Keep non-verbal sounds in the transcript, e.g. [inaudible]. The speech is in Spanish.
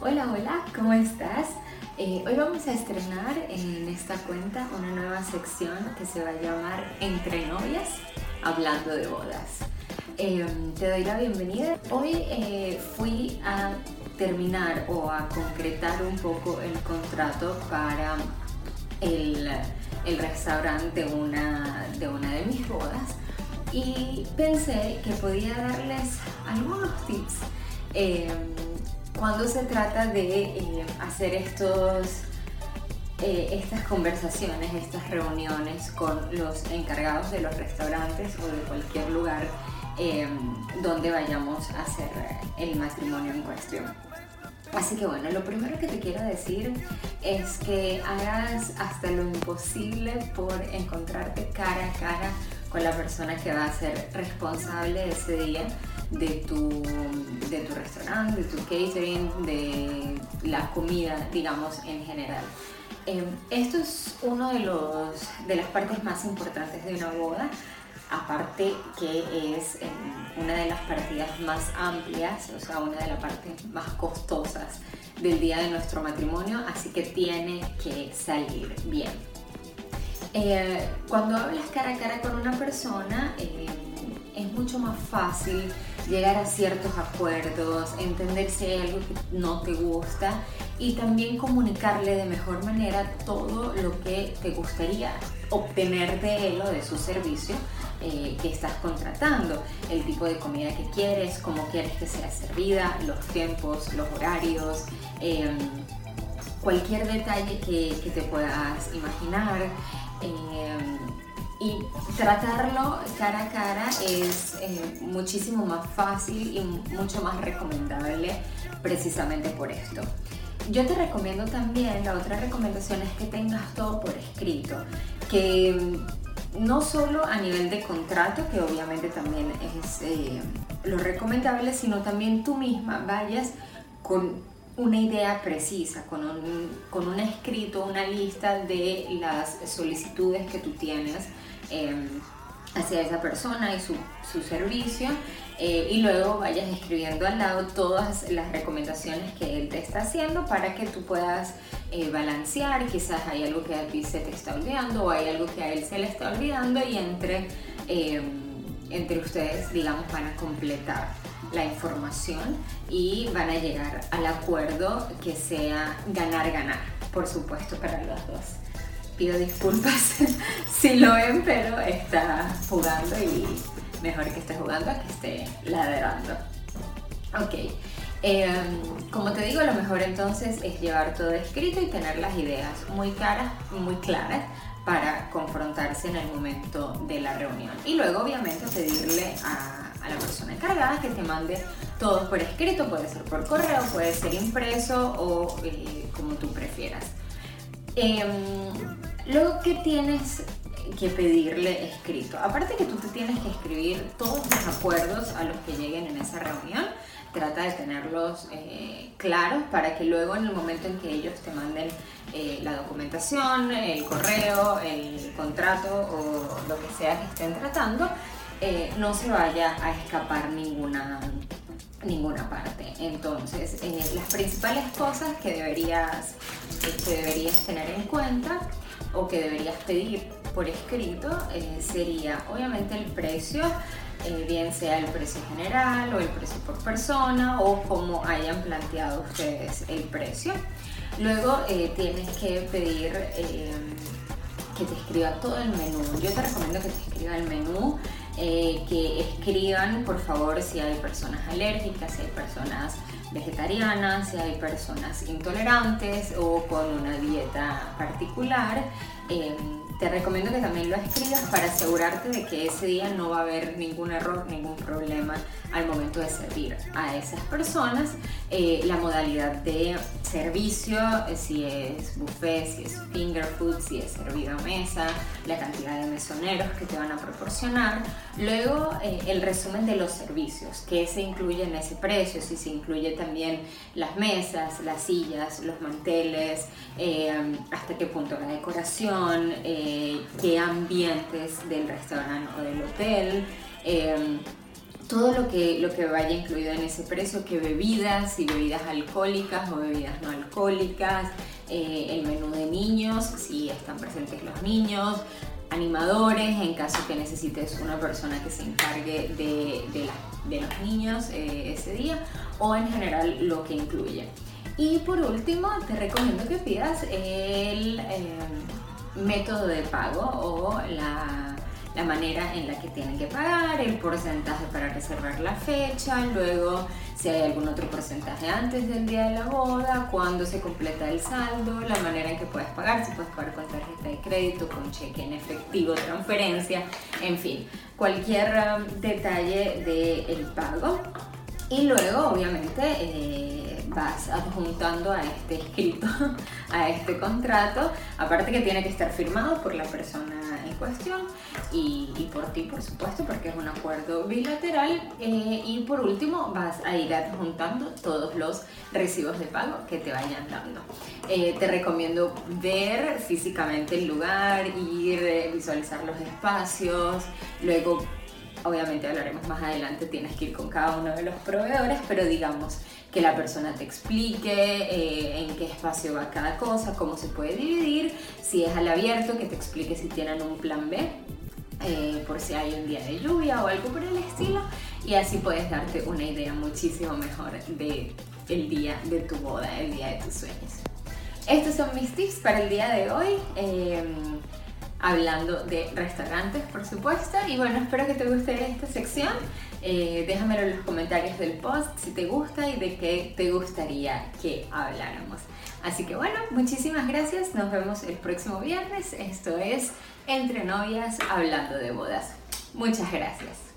Hola, hola, ¿cómo estás? Eh, hoy vamos a estrenar en esta cuenta una nueva sección que se va a llamar Entre novias, hablando de bodas. Eh, te doy la bienvenida. Hoy eh, fui a terminar o a concretar un poco el contrato para el, el restaurante de una, de una de mis bodas y pensé que podía darles algunos tips cuando se trata de eh, hacer estos, eh, estas conversaciones, estas reuniones con los encargados de los restaurantes o de cualquier lugar donde vayamos a hacer el matrimonio en cuestión. Así que bueno, lo primero que te quiero decir es que hagas hasta lo imposible por encontrarte cara a cara con la persona que va a ser responsable ese día de tu, de tu restaurante, de tu catering, de la comida, digamos, en general. Em, esto es uno de, los, de las partes más importantes de una boda, aparte que es em, una de las partidas más amplias, o sea, una de las partes más costosas del día de nuestro matrimonio, así que tiene que salir bien. Eh, cuando hablas cara a cara con una persona, eh, es mucho más fácil llegar a ciertos acuerdos, entender si hay algo que no te gusta y también comunicarle de mejor manera todo lo que te gustaría obtener de él o de su servicio eh, que estás contratando, el tipo de comida que quieres, cómo quieres que sea servida, los tiempos, los horarios, cualquier detalle que, que te puedas imaginar. Em, y tratarlo cara a cara es eh, muchísimo más fácil y mucho más recomendable precisamente por esto. Yo te recomiendo también, la otra recomendación es que tengas todo por escrito, que mm, no solo a nivel de contrato, que obviamente también es eh, lo recomendable, sino también tú misma vayas con una idea precisa, con un, con un escrito, una lista de las solicitudes que tú tienes em, hacia esa persona y su, su servicio eh, y luego vayas escribiendo al lado todas las recomendaciones que él te está haciendo para que tú puedas eh, balancear, quizás hay algo que a ti se te está olvidando o hay algo que a él se le está olvidando y entre, em, entre ustedes, digamos, van a completar la información y van a llegar al acuerdo que sea ganar-ganar, por supuesto, para los dos. Pido disculpas [laughs] si lo ven, pero está jugando y mejor que esté jugando a que esté ladrando. Ok, em, como te digo, lo mejor entonces es llevar todo escrito y tener las ideas muy claras, muy claras para confrontarse en el momento de la reunión. Y luego, obviamente, pedirle a a la persona encargada que te mande todo por escrito, puede ser por correo, puede ser impreso o eh, como tú prefieras. Eh, luego, ¿qué tienes que pedirle escrito? Aparte que tú te tienes que escribir todos los acuerdos a los que lleguen en esa reunión, trata de tenerlos eh, claros para que luego en el momento en que ellos te manden eh, la documentación, el correo, el contrato o lo que sea que estén tratando, eh, no se vaya a escapar ninguna, ninguna parte. Entonces, eh, las principales cosas que deberías, que deberías tener en cuenta o que deberías pedir por escrito eh, sería obviamente el precio, bien sea el precio general o el precio por persona o como hayan planteado ustedes el precio. Luego tienes que pedir que te escriba todo el menú. Yo te recomiendo que te escriba el menú eh, que escriban por favor si hay personas alérgicas, si hay personas vegetarianas, si hay personas intolerantes o con una dieta particular. Eh, te recomiendo que también lo escribas para asegurarte de que ese día no va a haber ningún error, ningún problema al momento de servir a esas personas. Eh, la modalidad de servicio, eh, si es buffet, si es finger food, si es servido a mesa, la cantidad de mesoneros que te van a proporcionar. Luego eh, el resumen de los servicios, que se incluye en ese precio, si se incluye también las mesas, las sillas, los manteles, hasta qué punto la decoración qué ambientes del restaurante o del hotel, em, todo lo que, lo que vaya incluido en ese precio, que bebidas, si bebidas alcohólicas o bebidas no alcohólicas, eh, el menú de niños, si están presentes los niños, animadores en caso que necesites una persona que se encargue de, de, los niños eh, ese día o en general lo que incluye. Y por último, te recomiendo que pidas el eh, método de pago o la la manera en la que tienen que pagar, el porcentaje para reservar la fecha, luego si hay algún otro porcentaje antes del día de la boda, cuándo se completa el saldo, la manera en que puedes pagar, si puedes pagar con tarjeta de crédito, con cheque en efectivo, transferencia, en fin, cualquier um, detalle del pago. Y luego, obviamente, eh, vas adjuntando a este escrito, [laughs] a este contrato, aparte que tiene que estar firmado por la persona en cuestión y, por ti, por supuesto, porque es un acuerdo bilateral. Eh, y por último, vas a ir adjuntando todos los recibos de pago que te vayan dando. Eh, te recomiendo ver físicamente el lugar, ir, visualizar los espacios, luego obviamente hablaremos más adelante, tienes que ir con cada uno de los proveedores, pero digamos que la persona te explique eh, en qué espacio va cada cosa, cómo se puede dividir, si es al abierto, que te explique si tienen un plan B. Eh, por si hay un día de lluvia o algo por el estilo y así puedes darte una idea muchísimo mejor de el día de tu boda, el día de tus sueños. Estos son mis tips para el día de hoy. Eh, hablando de restaurantes, por supuesto. Y bueno, espero que te guste esta sección. Eh, déjamelo en los comentarios del post si te gusta y de qué te gustaría que habláramos. Así que bueno, muchísimas gracias. Nos vemos el próximo viernes. Esto es Entre Novias Hablando de Bodas. Muchas gracias.